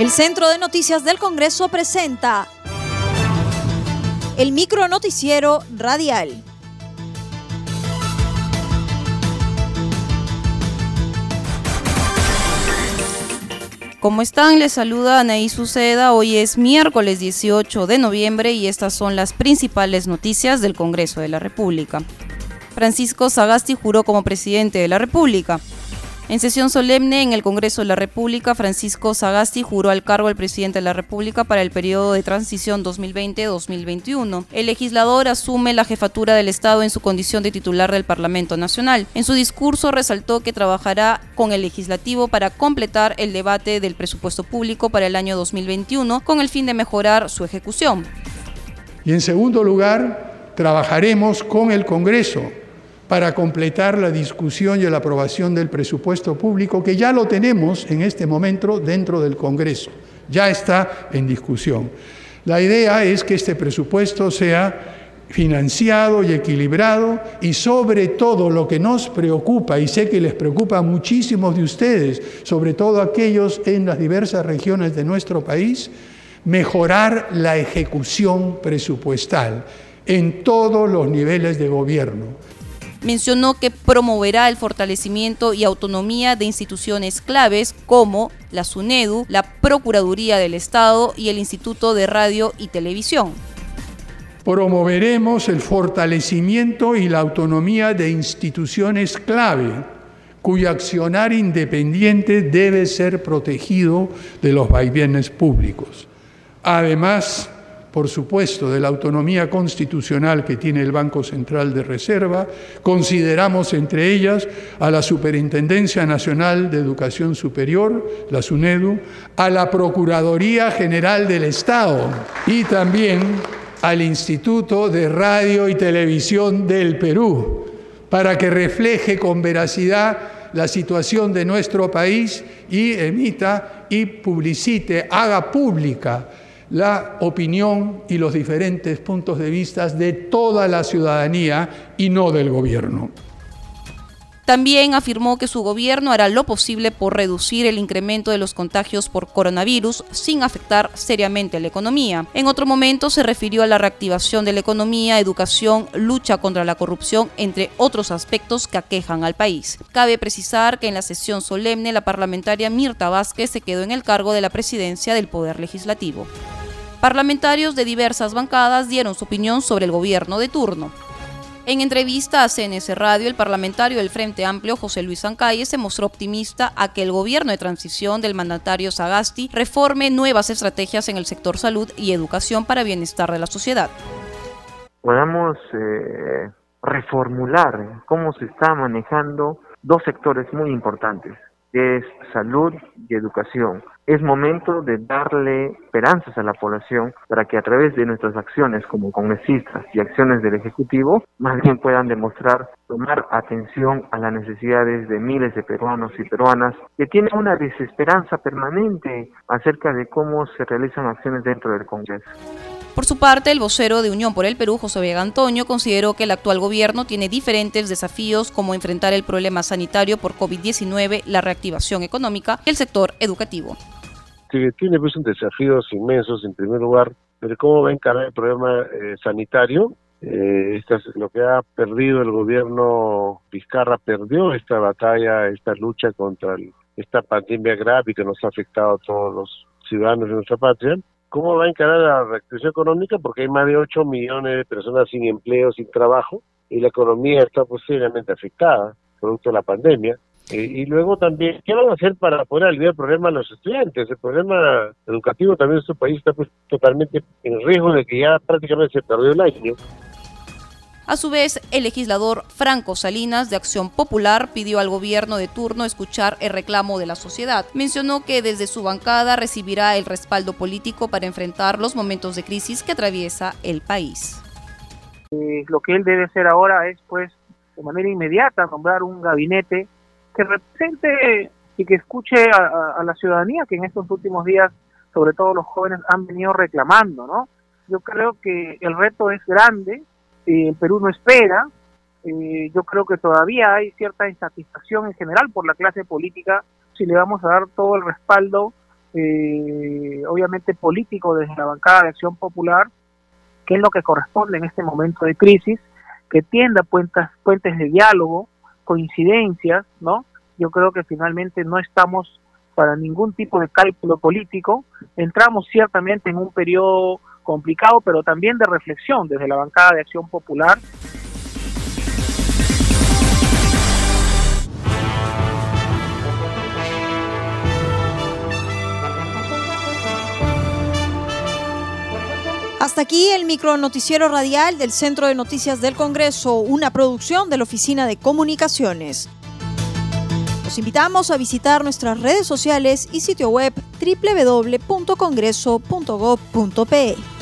El Centro de Noticias del Congreso presenta el micro noticiero radial. ¿Cómo están? Les saluda Anaí Suceda. Hoy es miércoles 18 de noviembre y estas son las principales noticias del Congreso de la República. Francisco Sagasti juró como presidente de la República. En sesión solemne en el Congreso de la República, Francisco Sagasti juró al cargo del presidente de la República para el periodo de transición 2020-2021. El legislador asume la jefatura del Estado en su condición de titular del Parlamento Nacional. En su discurso resaltó que trabajará con el legislativo para completar el debate del presupuesto público para el año 2021 con el fin de mejorar su ejecución. Y en segundo lugar, trabajaremos con el Congreso para completar la discusión y la aprobación del presupuesto público, que ya lo tenemos en este momento dentro del Congreso, ya está en discusión. La idea es que este presupuesto sea financiado y equilibrado y sobre todo lo que nos preocupa, y sé que les preocupa a muchísimos de ustedes, sobre todo aquellos en las diversas regiones de nuestro país, mejorar la ejecución presupuestal en todos los niveles de gobierno mencionó que promoverá el fortalecimiento y autonomía de instituciones claves como la SUNEDU, la Procuraduría del Estado y el Instituto de Radio y Televisión. Promoveremos el fortalecimiento y la autonomía de instituciones clave cuyo accionar independiente debe ser protegido de los vaivenes públicos. Además, por supuesto, de la autonomía constitucional que tiene el Banco Central de Reserva, consideramos entre ellas a la Superintendencia Nacional de Educación Superior, la SUNEDU, a la Procuraduría General del Estado y también al Instituto de Radio y Televisión del Perú, para que refleje con veracidad la situación de nuestro país y emita y publicite, haga pública la opinión y los diferentes puntos de vista de toda la ciudadanía y no del gobierno. También afirmó que su gobierno hará lo posible por reducir el incremento de los contagios por coronavirus sin afectar seriamente a la economía. En otro momento se refirió a la reactivación de la economía, educación, lucha contra la corrupción, entre otros aspectos que aquejan al país. Cabe precisar que en la sesión solemne la parlamentaria Mirta Vázquez se quedó en el cargo de la presidencia del Poder Legislativo. Parlamentarios de diversas bancadas dieron su opinión sobre el gobierno de turno. En entrevista a CNS Radio, el parlamentario del Frente Amplio, José Luis Ancalle, se mostró optimista a que el gobierno de transición del mandatario Sagasti reforme nuevas estrategias en el sector salud y educación para bienestar de la sociedad. Podamos eh, reformular cómo se está manejando dos sectores muy importantes, que es salud y educación. Es momento de darle esperanzas a la población para que a través de nuestras acciones como congresistas y acciones del Ejecutivo, más bien puedan demostrar tomar atención a las necesidades de miles de peruanos y peruanas que tienen una desesperanza permanente acerca de cómo se realizan acciones dentro del Congreso. Por su parte, el vocero de Unión por el Perú, José Vega Antonio, consideró que el actual gobierno tiene diferentes desafíos como enfrentar el problema sanitario por COVID-19, la reactivación económica y el sector educativo. tiene pues desafíos inmensos, en primer lugar, de cómo va a encarar el problema eh, sanitario. Eh, es lo que ha perdido el gobierno Vizcarra, perdió esta batalla, esta lucha contra esta pandemia grave que nos ha afectado a todos los ciudadanos de nuestra patria ¿Cómo va a encarar la reactivación económica? Porque hay más de 8 millones de personas sin empleo, sin trabajo, y la economía está posiblemente afectada, producto de la pandemia. y luego también, ¿qué van a hacer para poder aliviar el problema a los estudiantes? El problema educativo también en su país está pues, totalmente en riesgo de que ya prácticamente se perdió el año. A su vez, el legislador Franco Salinas de Acción Popular pidió al gobierno de turno escuchar el reclamo de la sociedad. Mencionó que desde su bancada recibirá el respaldo político para enfrentar los momentos de crisis que atraviesa el país. Eh, lo que él debe hacer ahora es, pues, de manera inmediata, nombrar un gabinete que represente y que escuche a, a la ciudadanía que en estos últimos días, sobre todo los jóvenes, han venido reclamando, ¿no? Yo creo que el reto es grande, eh, el Perú no espera. Eh, yo creo que todavía hay cierta insatisfacción en general por la clase política si le vamos a dar todo el respaldo eh, obviamente político desde la bancada de Acción Popular, que es lo que corresponde en este momento de crisis, que tienda puentes, puentes de diálogo, coincidencias, ¿no? Yo creo que finalmente no estamos para ningún tipo de cálculo político, entramos ciertamente en un periodo complicado, pero también de reflexión desde la bancada de Acción Popular. Hasta aquí el micro noticiero radial del Centro de Noticias del Congreso, una producción de la Oficina de Comunicaciones. Los invitamos a visitar nuestras redes sociales y sitio web www.congreso.gov.pe.